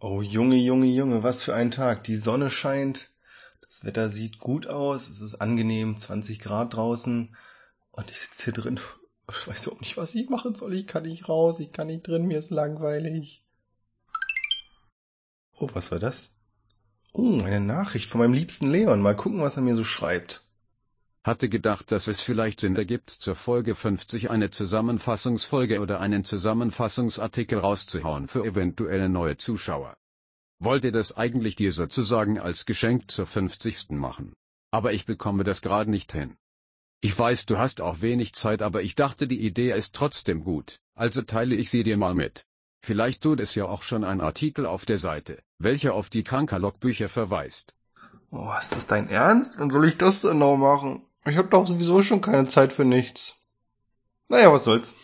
Oh Junge, Junge, Junge, was für ein Tag. Die Sonne scheint, das Wetter sieht gut aus, es ist angenehm, 20 Grad draußen und ich sitze hier drin. Ich weiß auch nicht, was ich machen soll. Ich kann nicht raus, ich kann nicht drin, mir ist langweilig. Oh, was war das? Oh, eine Nachricht von meinem liebsten Leon. Mal gucken, was er mir so schreibt. Hatte gedacht, dass es vielleicht Sinn ergibt, zur Folge 50 eine Zusammenfassungsfolge oder einen Zusammenfassungsartikel rauszuhauen für eventuelle neue Zuschauer. Wollte das eigentlich dir sozusagen als Geschenk zur 50. machen. Aber ich bekomme das gerade nicht hin. Ich weiß, du hast auch wenig Zeit, aber ich dachte, die Idee ist trotzdem gut, also teile ich sie dir mal mit. Vielleicht tut es ja auch schon ein Artikel auf der Seite, welcher auf die Kankerlog-Bücher verweist. Oh, ist das dein Ernst? Wann soll ich das denn noch machen? Ich hab doch sowieso schon keine Zeit für nichts. Naja, was soll's.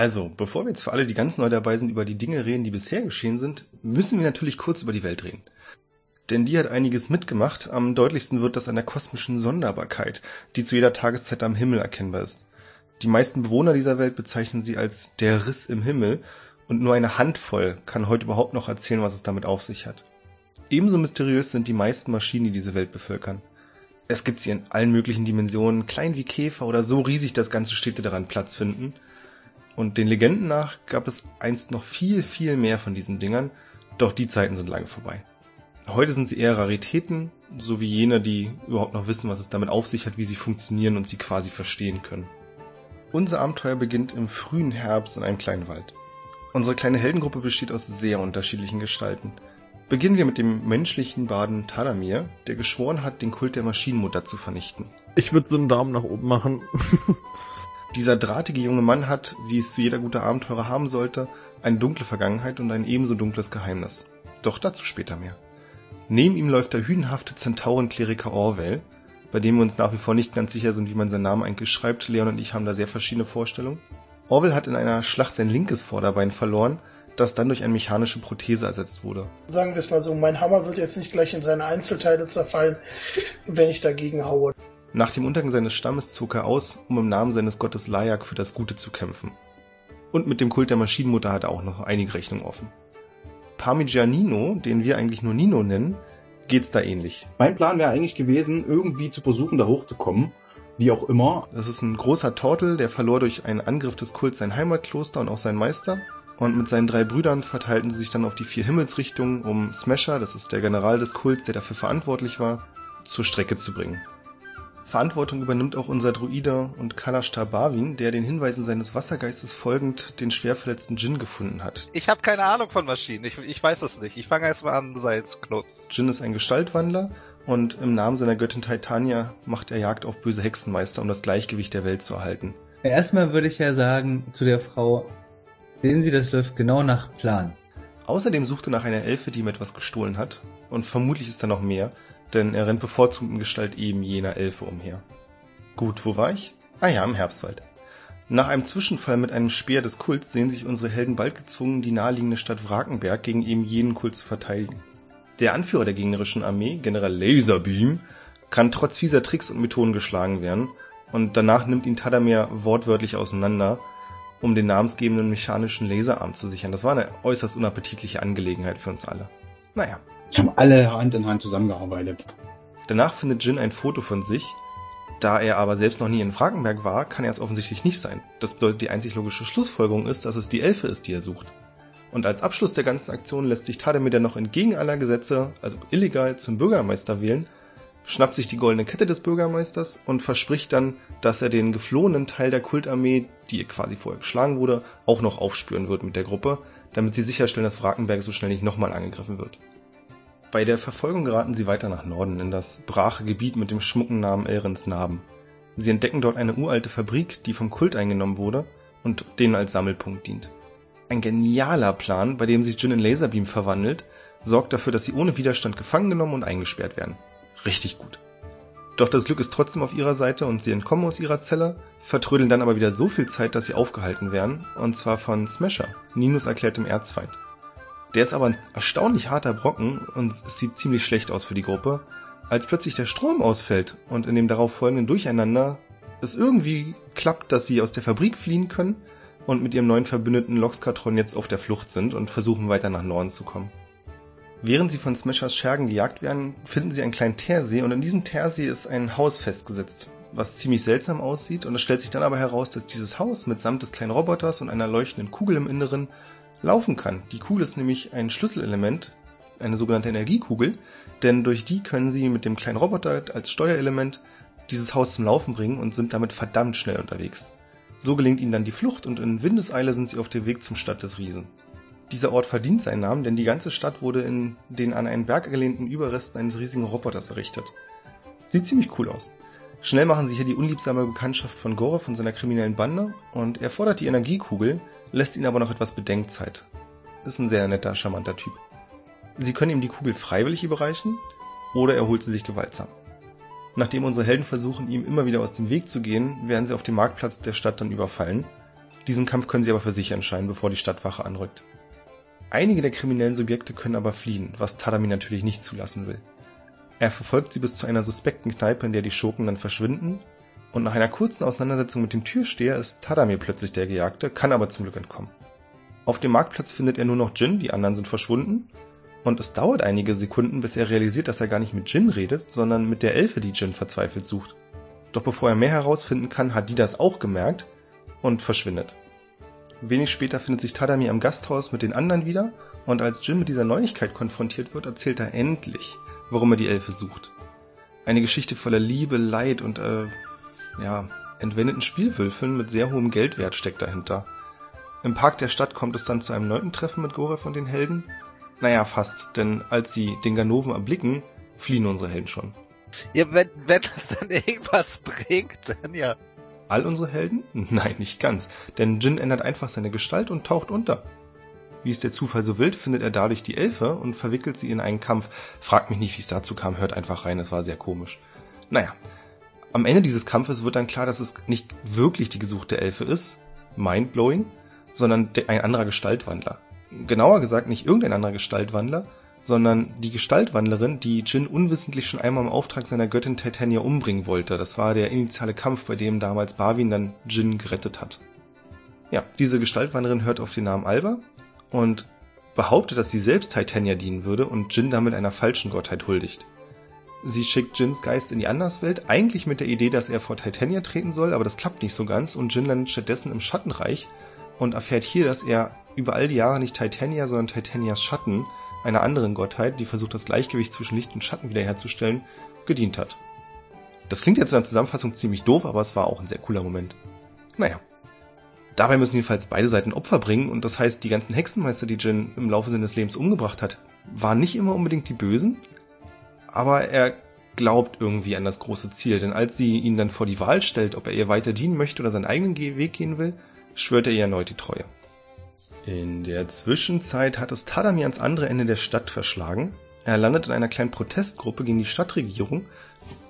Also, bevor wir jetzt für alle, die ganz neu dabei sind, über die Dinge reden, die bisher geschehen sind, müssen wir natürlich kurz über die Welt reden. Denn die hat einiges mitgemacht. Am deutlichsten wird das an der kosmischen Sonderbarkeit, die zu jeder Tageszeit am Himmel erkennbar ist. Die meisten Bewohner dieser Welt bezeichnen sie als der Riss im Himmel und nur eine Handvoll kann heute überhaupt noch erzählen, was es damit auf sich hat. Ebenso mysteriös sind die meisten Maschinen, die diese Welt bevölkern. Es gibt sie in allen möglichen Dimensionen, klein wie Käfer oder so riesig, dass ganze Städte daran Platz finden – und den Legenden nach gab es einst noch viel, viel mehr von diesen Dingern, doch die Zeiten sind lange vorbei. Heute sind sie eher Raritäten, so wie jene, die überhaupt noch wissen, was es damit auf sich hat, wie sie funktionieren und sie quasi verstehen können. Unser Abenteuer beginnt im frühen Herbst in einem kleinen Wald. Unsere kleine Heldengruppe besteht aus sehr unterschiedlichen Gestalten. Beginnen wir mit dem menschlichen Baden Tadamir, der geschworen hat, den Kult der Maschinenmutter zu vernichten. Ich würde so einen Daumen nach oben machen. Dieser drahtige junge Mann hat, wie es zu jeder gute Abenteurer haben sollte, eine dunkle Vergangenheit und ein ebenso dunkles Geheimnis. Doch dazu später mehr. Neben ihm läuft der hühnhafte Zentaurenkleriker Orwell, bei dem wir uns nach wie vor nicht ganz sicher sind, wie man seinen Namen eigentlich schreibt. Leon und ich haben da sehr verschiedene Vorstellungen. Orwell hat in einer Schlacht sein linkes Vorderbein verloren, das dann durch eine mechanische Prothese ersetzt wurde. Sagen wir es mal so, mein Hammer wird jetzt nicht gleich in seine Einzelteile zerfallen, wenn ich dagegen haue. Nach dem Untergang seines Stammes zog er aus, um im Namen seines Gottes Layak für das Gute zu kämpfen. Und mit dem Kult der Maschinenmutter hat er auch noch einige Rechnungen offen. Parmigianino, den wir eigentlich nur Nino nennen, geht's da ähnlich. Mein Plan wäre eigentlich gewesen, irgendwie zu versuchen, da hochzukommen. Wie auch immer. Das ist ein großer Tortel, der verlor durch einen Angriff des Kults sein Heimatkloster und auch seinen Meister. Und mit seinen drei Brüdern verteilten sie sich dann auf die vier Himmelsrichtungen, um Smasher, das ist der General des Kults, der dafür verantwortlich war, zur Strecke zu bringen. Verantwortung übernimmt auch unser Druide und Kalashtar Barwin, der den Hinweisen seines Wassergeistes folgend den schwer verletzten Jin gefunden hat. Ich habe keine Ahnung von Maschinen, ich, ich weiß es nicht. Ich fange erstmal an, Seil zu knoten. Jin ist ein Gestaltwandler und im Namen seiner Göttin Titania macht er Jagd auf böse Hexenmeister, um das Gleichgewicht der Welt zu erhalten. Erstmal würde ich ja sagen zu der Frau, sehen Sie, das läuft genau nach Plan. Außerdem sucht er nach einer Elfe, die ihm etwas gestohlen hat. Und vermutlich ist da noch mehr, denn er rennt bevorzugt in Gestalt eben jener Elfe umher. Gut, wo war ich? Ah ja, im Herbstwald. Nach einem Zwischenfall mit einem Speer des Kults sehen sich unsere Helden bald gezwungen, die naheliegende Stadt Wrakenberg gegen eben jenen Kult zu verteidigen. Der Anführer der gegnerischen Armee, General Laserbeam, kann trotz fieser Tricks und Methoden geschlagen werden und danach nimmt ihn Tadamir wortwörtlich auseinander, um den namensgebenden mechanischen Laserarm zu sichern. Das war eine äußerst unappetitliche Angelegenheit für uns alle. Naja, haben alle Hand in Hand zusammengearbeitet. Danach findet Jin ein Foto von sich. Da er aber selbst noch nie in Frankenberg war, kann er es offensichtlich nicht sein. Das bedeutet, die einzig logische Schlussfolgerung ist, dass es die Elfe ist, die er sucht. Und als Abschluss der ganzen Aktion lässt sich Tademir noch entgegen aller Gesetze, also illegal, zum Bürgermeister wählen, schnappt sich die goldene Kette des Bürgermeisters und verspricht dann, dass er den geflohenen Teil der Kultarmee, die quasi vorher geschlagen wurde, auch noch aufspüren wird mit der Gruppe, damit sie sicherstellen, dass Wrakenberg so schnell nicht nochmal angegriffen wird. Bei der Verfolgung geraten sie weiter nach Norden in das brache Gebiet mit dem schmucken Namen Elrens Narben. Sie entdecken dort eine uralte Fabrik, die vom Kult eingenommen wurde und denen als Sammelpunkt dient. Ein genialer Plan, bei dem sich Jin in Laserbeam verwandelt, sorgt dafür, dass sie ohne Widerstand gefangen genommen und eingesperrt werden. Richtig gut. Doch das Glück ist trotzdem auf ihrer Seite und sie entkommen aus ihrer Zelle, vertrödeln dann aber wieder so viel Zeit, dass sie aufgehalten werden, und zwar von Smasher, Ninos erklärtem Erzfeind. Der ist aber ein erstaunlich harter Brocken und es sieht ziemlich schlecht aus für die Gruppe, als plötzlich der Strom ausfällt und in dem darauf folgenden Durcheinander es irgendwie klappt, dass sie aus der Fabrik fliehen können und mit ihrem neuen Verbündeten Loxkatron jetzt auf der Flucht sind und versuchen weiter nach Norden zu kommen. Während sie von Smashers Schergen gejagt werden, finden sie einen kleinen Teersee und in diesem Teersee ist ein Haus festgesetzt, was ziemlich seltsam aussieht und es stellt sich dann aber heraus, dass dieses Haus mitsamt des kleinen Roboters und einer leuchtenden Kugel im Inneren laufen kann. Die Kugel ist nämlich ein Schlüsselelement, eine sogenannte Energiekugel, denn durch die können sie mit dem kleinen Roboter als Steuerelement dieses Haus zum Laufen bringen und sind damit verdammt schnell unterwegs. So gelingt ihnen dann die Flucht und in Windeseile sind sie auf dem Weg zum Stadt des Riesen. Dieser Ort verdient seinen Namen, denn die ganze Stadt wurde in den an einen Berg gelehnten Überresten eines riesigen Roboters errichtet. Sieht ziemlich cool aus. Schnell machen sie hier die unliebsame Bekanntschaft von Gorov und seiner kriminellen Bande und er fordert die Energiekugel, lässt ihnen aber noch etwas Bedenkzeit. Ist ein sehr netter, charmanter Typ. Sie können ihm die Kugel freiwillig überreichen oder er holt sie sich gewaltsam. Nachdem unsere Helden versuchen, ihm immer wieder aus dem Weg zu gehen, werden sie auf dem Marktplatz der Stadt dann überfallen. Diesen Kampf können sie aber für sich entscheiden, bevor die Stadtwache anrückt. Einige der kriminellen Subjekte können aber fliehen, was Tadami natürlich nicht zulassen will. Er verfolgt sie bis zu einer suspekten Kneipe, in der die Schurken dann verschwinden, und nach einer kurzen Auseinandersetzung mit dem Türsteher ist Tadami plötzlich der Gejagte, kann aber zum Glück entkommen. Auf dem Marktplatz findet er nur noch Jin, die anderen sind verschwunden, und es dauert einige Sekunden, bis er realisiert, dass er gar nicht mit Jin redet, sondern mit der Elfe, die Jin verzweifelt sucht. Doch bevor er mehr herausfinden kann, hat die das auch gemerkt und verschwindet. Wenig später findet sich Tadami am Gasthaus mit den anderen wieder und als Jin mit dieser Neuigkeit konfrontiert wird, erzählt er endlich, warum er die Elfe sucht. Eine Geschichte voller Liebe, Leid und äh, ja, entwendeten Spielwürfeln mit sehr hohem Geldwert steckt dahinter. Im Park der Stadt kommt es dann zu einem neunten Treffen mit Gorev und den Helden. Naja, fast, denn als sie den Ganoven erblicken, fliehen unsere Helden schon. Ja, wenn, wenn das dann irgendwas bringt, dann ja. All unsere Helden? Nein, nicht ganz, denn Jin ändert einfach seine Gestalt und taucht unter. Wie es der Zufall so will, findet er dadurch die Elfe und verwickelt sie in einen Kampf. Fragt mich nicht, wie es dazu kam, hört einfach rein, es war sehr komisch. Naja, am Ende dieses Kampfes wird dann klar, dass es nicht wirklich die gesuchte Elfe ist, mindblowing, sondern ein anderer Gestaltwandler. Genauer gesagt nicht irgendein anderer Gestaltwandler, sondern die Gestaltwandlerin, die Jin unwissentlich schon einmal im Auftrag seiner Göttin Titania umbringen wollte. Das war der initiale Kampf, bei dem damals Barwin dann Jin gerettet hat. Ja, diese Gestaltwandlerin hört auf den Namen Alba und behauptet, dass sie selbst Titania dienen würde und Jin damit einer falschen Gottheit huldigt. Sie schickt Jins Geist in die Anderswelt, eigentlich mit der Idee, dass er vor Titania treten soll, aber das klappt nicht so ganz und Jin landet stattdessen im Schattenreich und erfährt hier, dass er über all die Jahre nicht Titania, sondern Titanias Schatten einer anderen Gottheit, die versucht, das Gleichgewicht zwischen Licht und Schatten wiederherzustellen, gedient hat. Das klingt jetzt in der Zusammenfassung ziemlich doof, aber es war auch ein sehr cooler Moment. Naja. Dabei müssen jedenfalls beide Seiten Opfer bringen und das heißt, die ganzen Hexenmeister, die Jin im Laufe seines Lebens umgebracht hat, waren nicht immer unbedingt die Bösen, aber er glaubt irgendwie an das große Ziel, denn als sie ihn dann vor die Wahl stellt, ob er ihr weiter dienen möchte oder seinen eigenen Weg gehen will, schwört er ihr erneut die Treue. In der Zwischenzeit hat es Tadami ans andere Ende der Stadt verschlagen. Er landet in einer kleinen Protestgruppe gegen die Stadtregierung.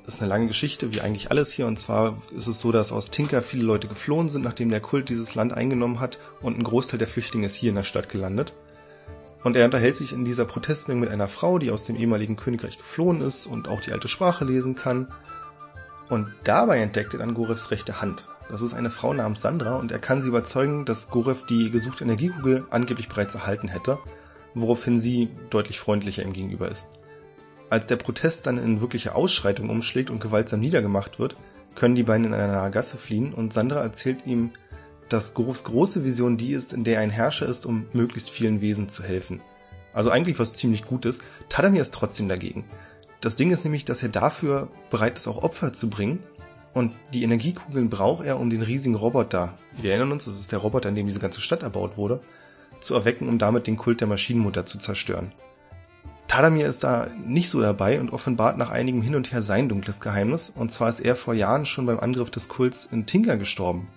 Das ist eine lange Geschichte, wie eigentlich alles hier. Und zwar ist es so, dass aus Tinker viele Leute geflohen sind, nachdem der Kult dieses Land eingenommen hat. Und ein Großteil der Flüchtlinge ist hier in der Stadt gelandet. Und er unterhält sich in dieser Protestmenge mit einer Frau, die aus dem ehemaligen Königreich geflohen ist und auch die alte Sprache lesen kann. Und dabei entdeckt er dann Gorevs rechte Hand. Das ist eine Frau namens Sandra und er kann sie überzeugen, dass Gorev die gesuchte Energiekugel angeblich bereits erhalten hätte, woraufhin sie deutlich freundlicher ihm gegenüber ist. Als der Protest dann in wirkliche Ausschreitung umschlägt und gewaltsam niedergemacht wird, können die beiden in einer nahe Gasse fliehen und Sandra erzählt ihm, dass Gorevs große Vision die ist, in der er ein Herrscher ist, um möglichst vielen Wesen zu helfen. Also eigentlich was ziemlich Gutes. Tadamir ist trotzdem dagegen. Das Ding ist nämlich, dass er dafür bereit ist, auch Opfer zu bringen, und die Energiekugeln braucht er, um den riesigen Roboter, wir erinnern uns, das ist der Roboter, in dem diese ganze Stadt erbaut wurde, zu erwecken, um damit den Kult der Maschinenmutter zu zerstören. Tadamir ist da nicht so dabei und offenbart nach einigem Hin und Her sein dunkles Geheimnis, und zwar ist er vor Jahren schon beim Angriff des Kults in Tinker gestorben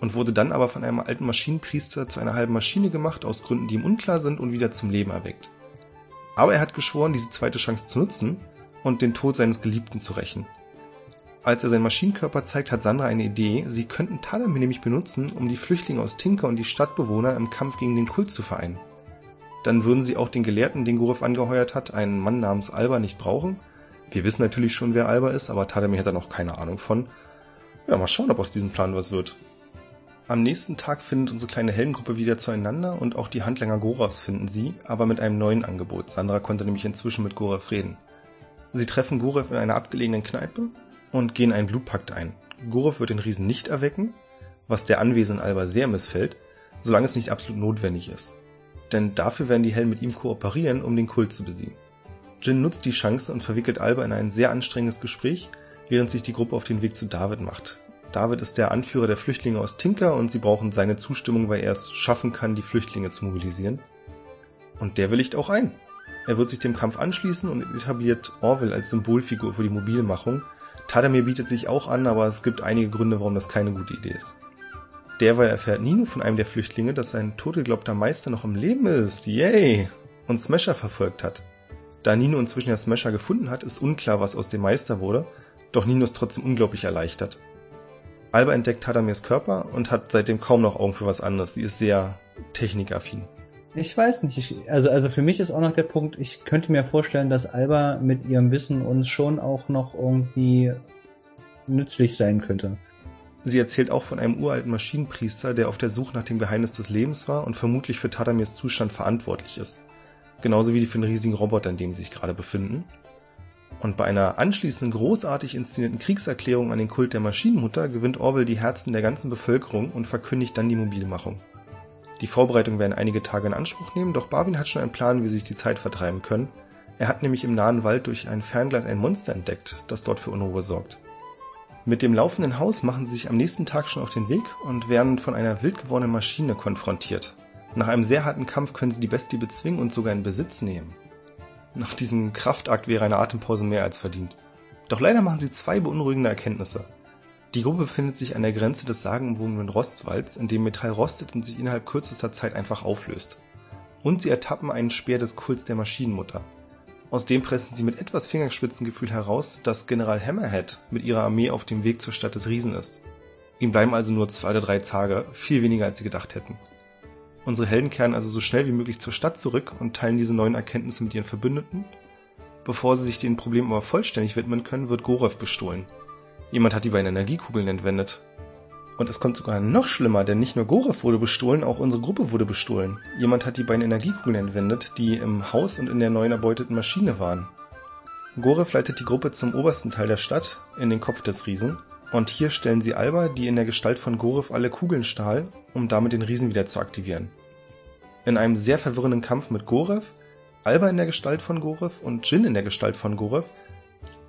und wurde dann aber von einem alten Maschinenpriester zu einer halben Maschine gemacht, aus Gründen, die ihm unklar sind, und wieder zum Leben erweckt. Aber er hat geschworen, diese zweite Chance zu nutzen und den Tod seines Geliebten zu rächen. Als er seinen Maschinenkörper zeigt, hat Sandra eine Idee. Sie könnten Talamir nämlich benutzen, um die Flüchtlinge aus Tinker und die Stadtbewohner im Kampf gegen den Kult zu vereinen. Dann würden sie auch den Gelehrten, den Gurov angeheuert hat, einen Mann namens Alba nicht brauchen. Wir wissen natürlich schon, wer Alba ist, aber Tadamir hat da noch keine Ahnung von. Ja, mal schauen, ob aus diesem Plan was wird. Am nächsten Tag findet unsere kleine Heldengruppe wieder zueinander und auch die Handlanger Goravs finden sie, aber mit einem neuen Angebot. Sandra konnte nämlich inzwischen mit Gorav reden. Sie treffen Gorav in einer abgelegenen Kneipe und gehen einen Blutpakt ein. Gorav wird den Riesen nicht erwecken, was der anwesenden Alba sehr missfällt, solange es nicht absolut notwendig ist denn dafür werden die Helden mit ihm kooperieren, um den Kult zu besiegen. Jin nutzt die Chance und verwickelt Alba in ein sehr anstrengendes Gespräch, während sich die Gruppe auf den Weg zu David macht. David ist der Anführer der Flüchtlinge aus Tinker und sie brauchen seine Zustimmung, weil er es schaffen kann, die Flüchtlinge zu mobilisieren. Und der willigt auch ein. Er wird sich dem Kampf anschließen und etabliert Orville als Symbolfigur für die Mobilmachung. Tadamir bietet sich auch an, aber es gibt einige Gründe, warum das keine gute Idee ist. Derweil erfährt Nino von einem der Flüchtlinge, dass sein totgeglaubter Meister noch im Leben ist. Yay! Und Smasher verfolgt hat. Da Nino inzwischen ja Smasher gefunden hat, ist unklar, was aus dem Meister wurde, doch Nino ist trotzdem unglaublich erleichtert. Alba entdeckt Tadamirs Körper und hat seitdem kaum noch Augen für was anderes. Sie ist sehr technikaffin. Ich weiß nicht. Ich, also, also für mich ist auch noch der Punkt, ich könnte mir vorstellen, dass Alba mit ihrem Wissen uns schon auch noch irgendwie nützlich sein könnte. Sie erzählt auch von einem uralten Maschinenpriester, der auf der Suche nach dem Geheimnis des Lebens war und vermutlich für Tadamirs Zustand verantwortlich ist. Genauso wie für den riesigen Roboter, in dem sie sich gerade befinden. Und bei einer anschließenden großartig inszenierten Kriegserklärung an den Kult der Maschinenmutter gewinnt Orwell die Herzen der ganzen Bevölkerung und verkündigt dann die Mobilmachung. Die Vorbereitungen werden einige Tage in Anspruch nehmen, doch Barwin hat schon einen Plan, wie sie sich die Zeit vertreiben können. Er hat nämlich im nahen Wald durch ein Fernglas ein Monster entdeckt, das dort für Unruhe sorgt. Mit dem laufenden Haus machen sie sich am nächsten Tag schon auf den Weg und werden von einer wild gewordenen Maschine konfrontiert. Nach einem sehr harten Kampf können sie die Bestie bezwingen und sogar in Besitz nehmen. Nach diesem Kraftakt wäre eine Atempause mehr als verdient. Doch leider machen sie zwei beunruhigende Erkenntnisse. Die Gruppe befindet sich an der Grenze des sagenumwogenen Rostwalds, in dem Metall rostet und sich innerhalb kürzester Zeit einfach auflöst. Und sie ertappen einen Speer des Kults der Maschinenmutter. Aus dem pressen sie mit etwas Fingerspitzengefühl heraus, dass General Hammerhead mit ihrer Armee auf dem Weg zur Stadt des Riesen ist. Ihm bleiben also nur zwei oder drei Tage, viel weniger als sie gedacht hätten. Unsere Helden kehren also so schnell wie möglich zur Stadt zurück und teilen diese neuen Erkenntnisse mit ihren Verbündeten. Bevor sie sich den Problemen aber vollständig widmen können, wird Gorev bestohlen. Jemand hat die beiden Energiekugeln entwendet. Und es kommt sogar noch schlimmer, denn nicht nur Gorev wurde bestohlen, auch unsere Gruppe wurde bestohlen. Jemand hat die beiden Energiekugeln entwendet, die im Haus und in der neuen erbeuteten Maschine waren. Gorev leitet die Gruppe zum obersten Teil der Stadt, in den Kopf des Riesen, und hier stellen sie Alba, die in der Gestalt von Gorev alle Kugeln stahl, um damit den Riesen wieder zu aktivieren. In einem sehr verwirrenden Kampf mit Gorev, Alba in der Gestalt von Gorev und Jin in der Gestalt von Gorev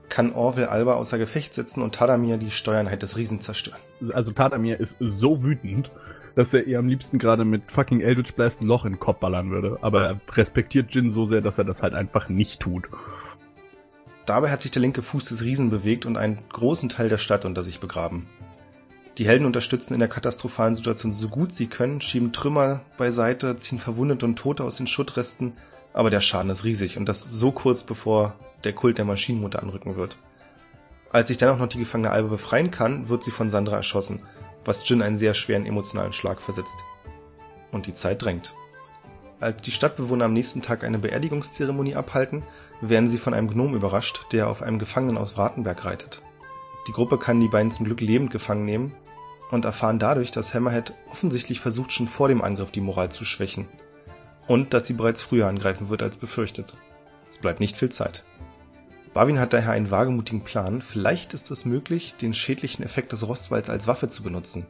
kann Orwell Alba außer Gefecht setzen und Tadamir die Steuernheit des Riesen zerstören. Also Tadamir ist so wütend, dass er ihr am liebsten gerade mit fucking Eldritch Blast ein Loch in den Kopf ballern würde. Aber er respektiert Jin so sehr, dass er das halt einfach nicht tut. Dabei hat sich der linke Fuß des Riesen bewegt und einen großen Teil der Stadt unter sich begraben. Die Helden unterstützen in der katastrophalen Situation so gut sie können, schieben Trümmer beiseite, ziehen Verwundete und Tote aus den Schuttresten, aber der Schaden ist riesig und das so kurz bevor der Kult der Maschinenmutter anrücken wird. Als sich dann auch noch die gefangene Alba befreien kann, wird sie von Sandra erschossen, was Jin einen sehr schweren emotionalen Schlag versetzt. Und die Zeit drängt. Als die Stadtbewohner am nächsten Tag eine Beerdigungszeremonie abhalten, werden sie von einem Gnom überrascht, der auf einem Gefangenen aus Wartenberg reitet. Die Gruppe kann die beiden zum Glück lebend gefangen nehmen und erfahren dadurch, dass Hammerhead offensichtlich versucht, schon vor dem Angriff die Moral zu schwächen. Und dass sie bereits früher angreifen wird als befürchtet. Es bleibt nicht viel Zeit. Barwin hat daher einen wagemutigen Plan. Vielleicht ist es möglich, den schädlichen Effekt des Rostwalds als Waffe zu benutzen.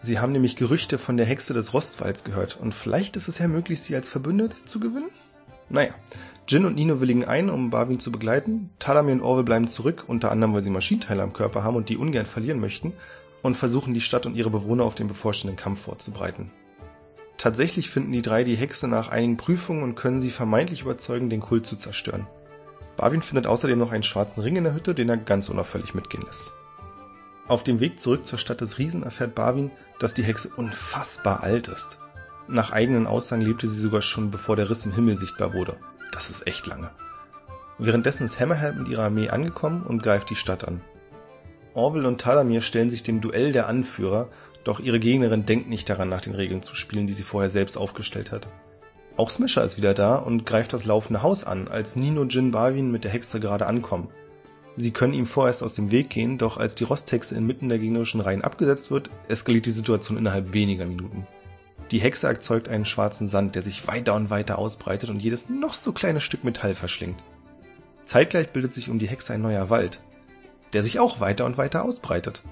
Sie haben nämlich Gerüchte von der Hexe des Rostwalds gehört und vielleicht ist es ja möglich, sie als Verbündete zu gewinnen? Naja, Jin und Nino willigen ein, um Barwin zu begleiten. Talamir und Orwell bleiben zurück, unter anderem, weil sie Maschinenteile am Körper haben und die ungern verlieren möchten und versuchen, die Stadt und ihre Bewohner auf den bevorstehenden Kampf vorzubereiten. Tatsächlich finden die drei die Hexe nach einigen Prüfungen und können sie vermeintlich überzeugen, den Kult zu zerstören. Barwin findet außerdem noch einen schwarzen Ring in der Hütte, den er ganz unauffällig mitgehen lässt. Auf dem Weg zurück zur Stadt des Riesen erfährt Barwin, dass die Hexe unfassbar alt ist. Nach eigenen Aussagen lebte sie sogar schon bevor der Riss im Himmel sichtbar wurde. Das ist echt lange. Währenddessen ist Hammerhead mit ihrer Armee angekommen und greift die Stadt an. Orville und Talamir stellen sich dem Duell der Anführer, doch ihre Gegnerin denkt nicht daran, nach den Regeln zu spielen, die sie vorher selbst aufgestellt hat. Auch Smasher ist wieder da und greift das laufende Haus an, als Nino Jin Barwin mit der Hexe gerade ankommen. Sie können ihm vorerst aus dem Weg gehen, doch als die Rosthexe inmitten der gegnerischen Reihen abgesetzt wird, eskaliert die Situation innerhalb weniger Minuten. Die Hexe erzeugt einen schwarzen Sand, der sich weiter und weiter ausbreitet und jedes noch so kleine Stück Metall verschlingt. Zeitgleich bildet sich um die Hexe ein neuer Wald, der sich auch weiter und weiter ausbreitet.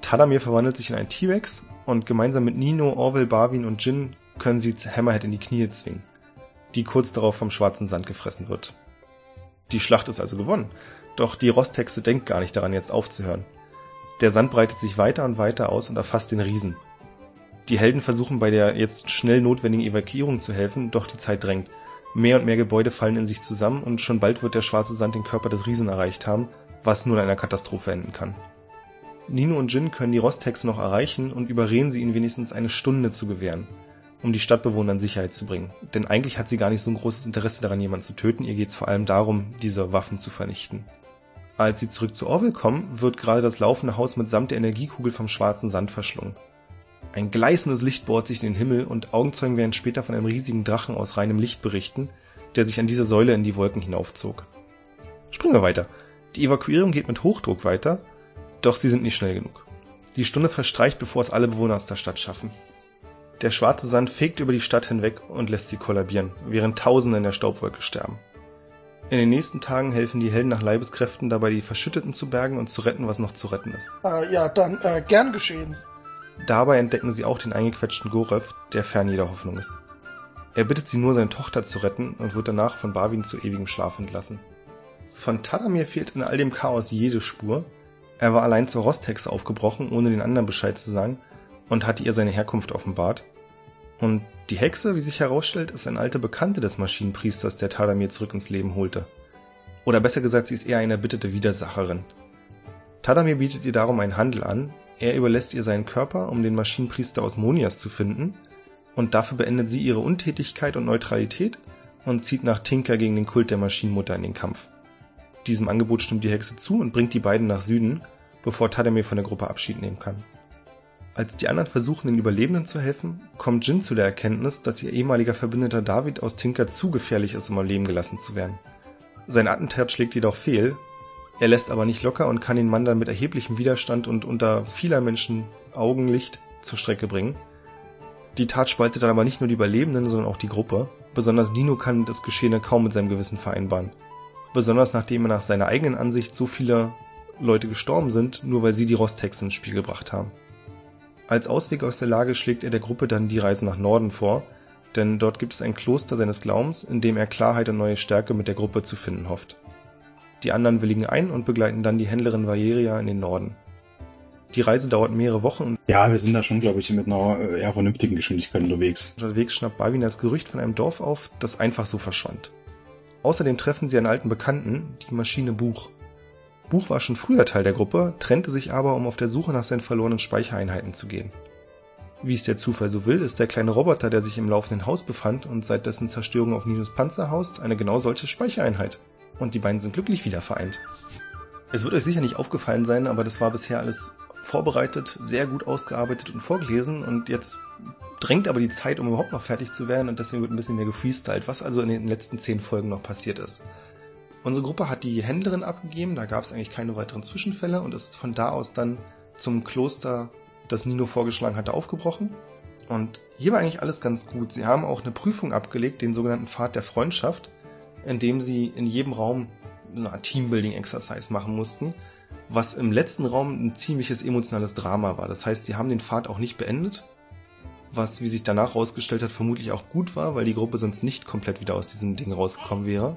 Talamir verwandelt sich in einen T-Rex und gemeinsam mit Nino, Orwell, Barwin und Jin können sie Hammerhead in die Knie zwingen, die kurz darauf vom schwarzen Sand gefressen wird. Die Schlacht ist also gewonnen, doch die Rosthexe denkt gar nicht daran, jetzt aufzuhören. Der Sand breitet sich weiter und weiter aus und erfasst den Riesen. Die Helden versuchen bei der jetzt schnell notwendigen Evakuierung zu helfen, doch die Zeit drängt. Mehr und mehr Gebäude fallen in sich zusammen und schon bald wird der schwarze Sand den Körper des Riesen erreicht haben, was nur in einer Katastrophe enden kann. Nino und Jin können die Rosthexe noch erreichen und überreden sie ihnen wenigstens eine Stunde zu gewähren, um die Stadtbewohner in Sicherheit zu bringen. Denn eigentlich hat sie gar nicht so ein großes Interesse daran, jemanden zu töten, ihr geht es vor allem darum, diese Waffen zu vernichten. Als sie zurück zu Orville kommen, wird gerade das laufende Haus mitsamt der Energiekugel vom schwarzen Sand verschlungen. Ein gleißendes Licht bohrt sich in den Himmel und Augenzeugen werden später von einem riesigen Drachen aus reinem Licht berichten, der sich an dieser Säule in die Wolken hinaufzog. Springen wir weiter. Die Evakuierung geht mit Hochdruck weiter doch sie sind nicht schnell genug. Die Stunde verstreicht, bevor es alle Bewohner aus der Stadt schaffen. Der schwarze Sand fegt über die Stadt hinweg und lässt sie kollabieren, während Tausende in der Staubwolke sterben. In den nächsten Tagen helfen die Helden nach Leibeskräften dabei, die Verschütteten zu bergen und zu retten, was noch zu retten ist. Äh, ja, dann äh, gern geschehen. Dabei entdecken sie auch den eingequetschten Gorev, der fern jeder Hoffnung ist. Er bittet sie nur, seine Tochter zu retten und wird danach von Barwin zu ewigem Schlaf entlassen. Von Tadamir fehlt in all dem Chaos jede Spur, er war allein zur Rosthex aufgebrochen, ohne den anderen Bescheid zu sagen, und hatte ihr seine Herkunft offenbart. Und die Hexe, wie sich herausstellt, ist ein alter Bekannte des Maschinenpriesters, der Tadamir zurück ins Leben holte. Oder besser gesagt, sie ist eher eine erbitterte Widersacherin. Tadamir bietet ihr darum einen Handel an, er überlässt ihr seinen Körper, um den Maschinenpriester aus Monias zu finden, und dafür beendet sie ihre Untätigkeit und Neutralität und zieht nach Tinker gegen den Kult der Maschinenmutter in den Kampf. Diesem Angebot stimmt die Hexe zu und bringt die beiden nach Süden, bevor Tadamir von der Gruppe Abschied nehmen kann. Als die anderen versuchen, den Überlebenden zu helfen, kommt Jin zu der Erkenntnis, dass ihr ehemaliger Verbündeter David aus Tinker zu gefährlich ist, um am Leben gelassen zu werden. Sein Attentat schlägt jedoch fehl, er lässt aber nicht locker und kann den Mann dann mit erheblichem Widerstand und unter vieler Menschen Augenlicht zur Strecke bringen. Die Tat spaltet dann aber nicht nur die Überlebenden, sondern auch die Gruppe. Besonders Dino kann das Geschehene kaum mit seinem Gewissen vereinbaren besonders nachdem er nach seiner eigenen Ansicht so viele Leute gestorben sind, nur weil sie die Rostex ins Spiel gebracht haben. Als Ausweg aus der Lage schlägt er der Gruppe dann die Reise nach Norden vor, denn dort gibt es ein Kloster seines Glaubens, in dem er Klarheit und neue Stärke mit der Gruppe zu finden hofft. Die anderen willigen ein und begleiten dann die Händlerin Valeria in den Norden. Die Reise dauert mehrere Wochen. Ja, wir sind da schon, glaube ich, mit einer äh, eher vernünftigen Geschwindigkeit unterwegs. Unterwegs schnappt Barwin das Gerücht von einem Dorf auf, das einfach so verschwand. Außerdem treffen sie einen alten Bekannten, die Maschine Buch. Buch war schon früher Teil der Gruppe, trennte sich aber, um auf der Suche nach seinen verlorenen Speichereinheiten zu gehen. Wie es der Zufall so will, ist der kleine Roboter, der sich im laufenden Haus befand und seit dessen Zerstörung auf Ninos Panzer haust, eine genau solche Speichereinheit. Und die beiden sind glücklich wieder vereint. Es wird euch sicher nicht aufgefallen sein, aber das war bisher alles vorbereitet, sehr gut ausgearbeitet und vorgelesen und jetzt drängt aber die Zeit, um überhaupt noch fertig zu werden und deswegen wird ein bisschen mehr gefreestylt, was also in den letzten zehn Folgen noch passiert ist. Unsere Gruppe hat die Händlerin abgegeben, da gab es eigentlich keine weiteren Zwischenfälle und ist von da aus dann zum Kloster, das Nino vorgeschlagen hatte, aufgebrochen. Und hier war eigentlich alles ganz gut. Sie haben auch eine Prüfung abgelegt, den sogenannten Pfad der Freundschaft, in dem sie in jedem Raum so eine Teambuilding-Exercise machen mussten, was im letzten Raum ein ziemliches emotionales Drama war. Das heißt, sie haben den Pfad auch nicht beendet, was, wie sich danach herausgestellt hat, vermutlich auch gut war, weil die Gruppe sonst nicht komplett wieder aus diesem Ding rausgekommen wäre.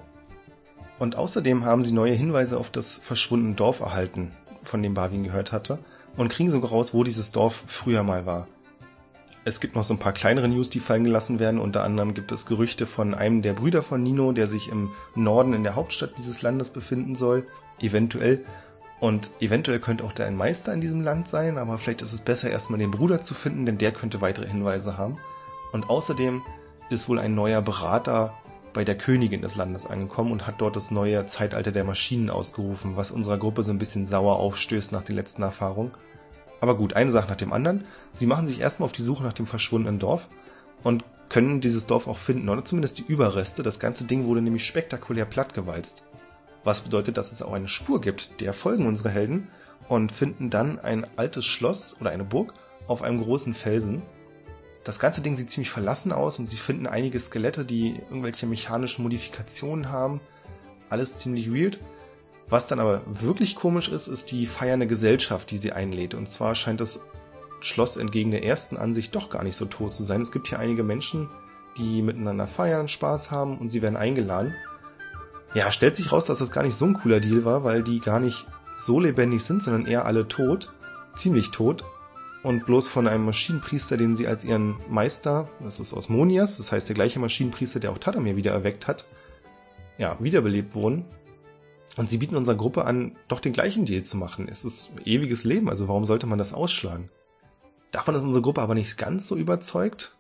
Und außerdem haben sie neue Hinweise auf das verschwundene Dorf erhalten, von dem Barwin gehört hatte, und kriegen sogar raus, wo dieses Dorf früher mal war. Es gibt noch so ein paar kleinere News, die fallen gelassen werden. Unter anderem gibt es Gerüchte von einem der Brüder von Nino, der sich im Norden in der Hauptstadt dieses Landes befinden soll. Eventuell. Und eventuell könnte auch der ein Meister in diesem Land sein, aber vielleicht ist es besser, erstmal den Bruder zu finden, denn der könnte weitere Hinweise haben. Und außerdem ist wohl ein neuer Berater bei der Königin des Landes angekommen und hat dort das neue Zeitalter der Maschinen ausgerufen, was unserer Gruppe so ein bisschen sauer aufstößt nach den letzten Erfahrungen. Aber gut, eine Sache nach dem anderen. Sie machen sich erstmal auf die Suche nach dem verschwundenen Dorf und können dieses Dorf auch finden, oder zumindest die Überreste. Das ganze Ding wurde nämlich spektakulär plattgewalzt. Was bedeutet, dass es auch eine Spur gibt, der folgen unsere Helden und finden dann ein altes Schloss oder eine Burg auf einem großen Felsen. Das ganze Ding sieht ziemlich verlassen aus und sie finden einige Skelette, die irgendwelche mechanischen Modifikationen haben. Alles ziemlich weird. Was dann aber wirklich komisch ist, ist die feiernde Gesellschaft, die sie einlädt. Und zwar scheint das Schloss entgegen der ersten Ansicht doch gar nicht so tot zu sein. Es gibt hier einige Menschen, die miteinander feiern, Spaß haben und sie werden eingeladen. Ja, stellt sich raus, dass das gar nicht so ein cooler Deal war, weil die gar nicht so lebendig sind, sondern eher alle tot. Ziemlich tot. Und bloß von einem Maschinenpriester, den sie als ihren Meister, das ist Osmonias, das heißt der gleiche Maschinenpriester, der auch Tadamir wieder erweckt hat, ja, wiederbelebt wurden. Und sie bieten unserer Gruppe an, doch den gleichen Deal zu machen. Es ist ewiges Leben, also warum sollte man das ausschlagen? Davon ist unsere Gruppe aber nicht ganz so überzeugt.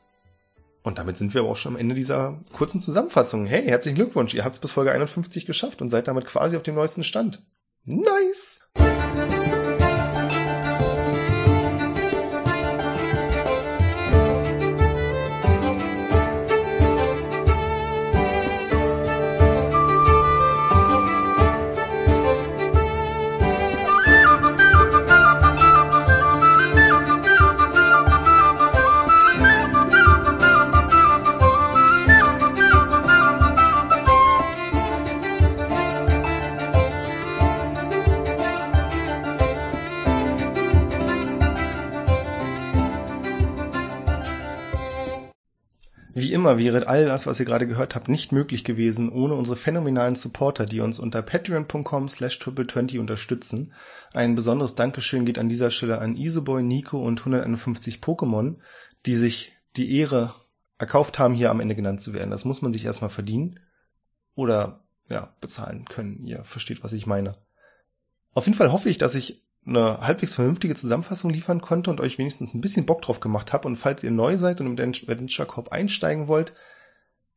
Und damit sind wir aber auch schon am Ende dieser kurzen Zusammenfassung. Hey, herzlichen Glückwunsch, ihr habt es bis Folge 51 geschafft und seid damit quasi auf dem neuesten Stand. Nice! Immer wäre all das, was ihr gerade gehört habt, nicht möglich gewesen ohne unsere phänomenalen Supporter, die uns unter patreon.com slash triple20 unterstützen. Ein besonderes Dankeschön geht an dieser Stelle an Isoboy, Nico und 151 Pokémon, die sich die Ehre erkauft haben, hier am Ende genannt zu werden. Das muss man sich erstmal verdienen oder ja, bezahlen können. Ihr versteht, was ich meine. Auf jeden Fall hoffe ich, dass ich eine halbwegs vernünftige Zusammenfassung liefern konnte und euch wenigstens ein bisschen Bock drauf gemacht habe. Und falls ihr neu seid und im Adventure Corp einsteigen wollt,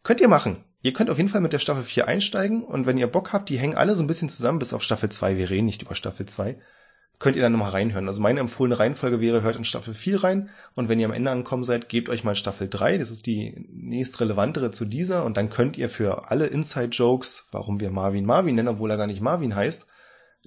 könnt ihr machen. Ihr könnt auf jeden Fall mit der Staffel 4 einsteigen und wenn ihr Bock habt, die hängen alle so ein bisschen zusammen bis auf Staffel 2. Wir reden nicht über Staffel 2. Könnt ihr dann nochmal reinhören. Also meine empfohlene Reihenfolge wäre, hört in Staffel 4 rein und wenn ihr am Ende angekommen seid, gebt euch mal Staffel 3. Das ist die nächst relevantere zu dieser und dann könnt ihr für alle Inside-Jokes, warum wir Marvin Marvin nennen, obwohl er gar nicht Marvin heißt,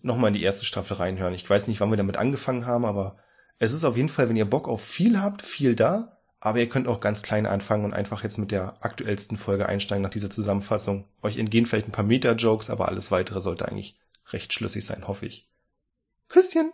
nochmal in die erste Staffel reinhören. Ich weiß nicht, wann wir damit angefangen haben, aber es ist auf jeden Fall, wenn ihr Bock auf viel habt, viel da. Aber ihr könnt auch ganz klein anfangen und einfach jetzt mit der aktuellsten Folge einsteigen nach dieser Zusammenfassung. Euch entgehen vielleicht ein paar Meta-Jokes, aber alles weitere sollte eigentlich recht schlüssig sein, hoffe ich. Küsschen!